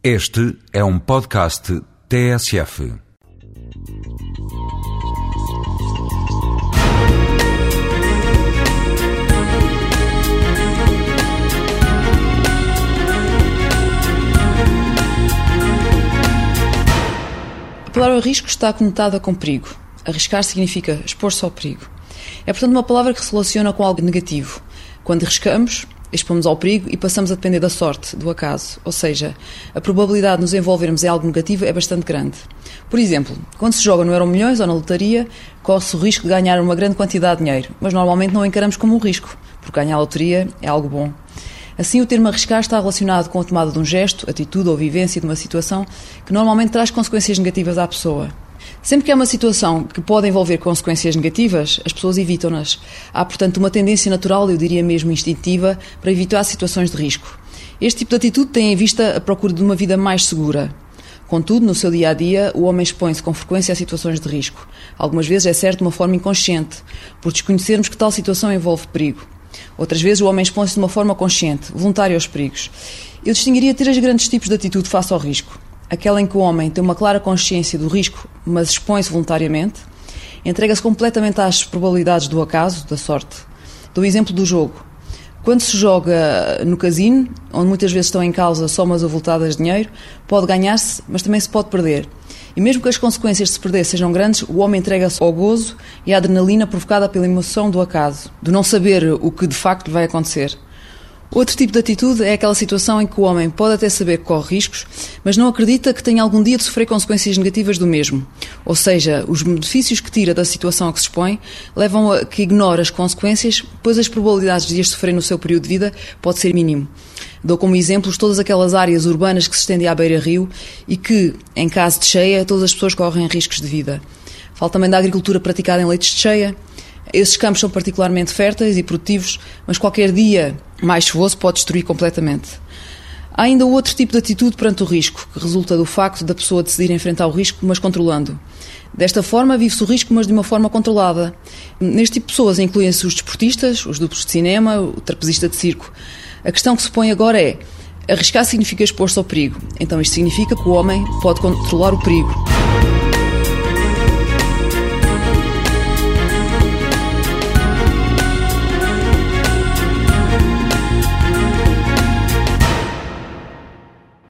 Este é um podcast TSF. A palavra risco está conotada com perigo. Arriscar significa expor-se ao perigo. É, portanto, uma palavra que se relaciona com algo negativo. Quando arriscamos, expomos ao perigo e passamos a depender da sorte, do acaso. Ou seja, a probabilidade de nos envolvermos em algo negativo é bastante grande. Por exemplo, quando se joga no Euro Milhões ou na lotaria, corre-se o risco de ganhar uma grande quantidade de dinheiro, mas normalmente não encaramos como um risco, porque ganhar a loteria é algo bom. Assim, o termo arriscar está relacionado com a tomada de um gesto, atitude ou vivência de uma situação que normalmente traz consequências negativas à pessoa. Sempre que há uma situação que pode envolver consequências negativas, as pessoas evitam-nas. Há, portanto, uma tendência natural, eu diria mesmo instintiva, para evitar situações de risco. Este tipo de atitude tem em vista a procura de uma vida mais segura. Contudo, no seu dia a dia, o homem expõe-se com frequência a situações de risco. Algumas vezes é certo de uma forma inconsciente, por desconhecermos que tal situação envolve perigo. Outras vezes o homem expõe-se de uma forma consciente, voluntária aos perigos. Eu distinguiria três grandes tipos de atitude face ao risco. Aquela em que o homem tem uma clara consciência do risco, mas expõe-se voluntariamente, entrega-se completamente às probabilidades do acaso, da sorte. Dou o exemplo do jogo. Quando se joga no casino, onde muitas vezes estão em causa somas avultadas de dinheiro, pode ganhar-se, mas também se pode perder. E mesmo que as consequências de se perder sejam grandes, o homem entrega-se ao gozo e à adrenalina provocada pela emoção do acaso, do não saber o que de facto vai acontecer. Outro tipo de atitude é aquela situação em que o homem pode até saber que corre riscos, mas não acredita que tenha algum dia de sofrer consequências negativas do mesmo. Ou seja, os benefícios que tira da situação a que se expõe levam a que ignore as consequências, pois as probabilidades de as sofrer no seu período de vida pode ser mínimo. Dou como exemplos todas aquelas áreas urbanas que se estendem à beira-rio e que, em caso de cheia, todas as pessoas correm riscos de vida. Falo também da agricultura praticada em leitos de cheia, esses campos são particularmente férteis e produtivos, mas qualquer dia mais chuvoso pode destruir completamente. Há ainda outro tipo de atitude perante o risco, que resulta do facto da pessoa decidir enfrentar o risco, mas controlando. Desta forma, vive-se o risco, mas de uma forma controlada. Neste tipo de pessoas incluem-se os desportistas, os duplos de cinema, o trapezista de circo. A questão que se põe agora é: arriscar significa expor-se ao perigo. Então, isto significa que o homem pode controlar o perigo.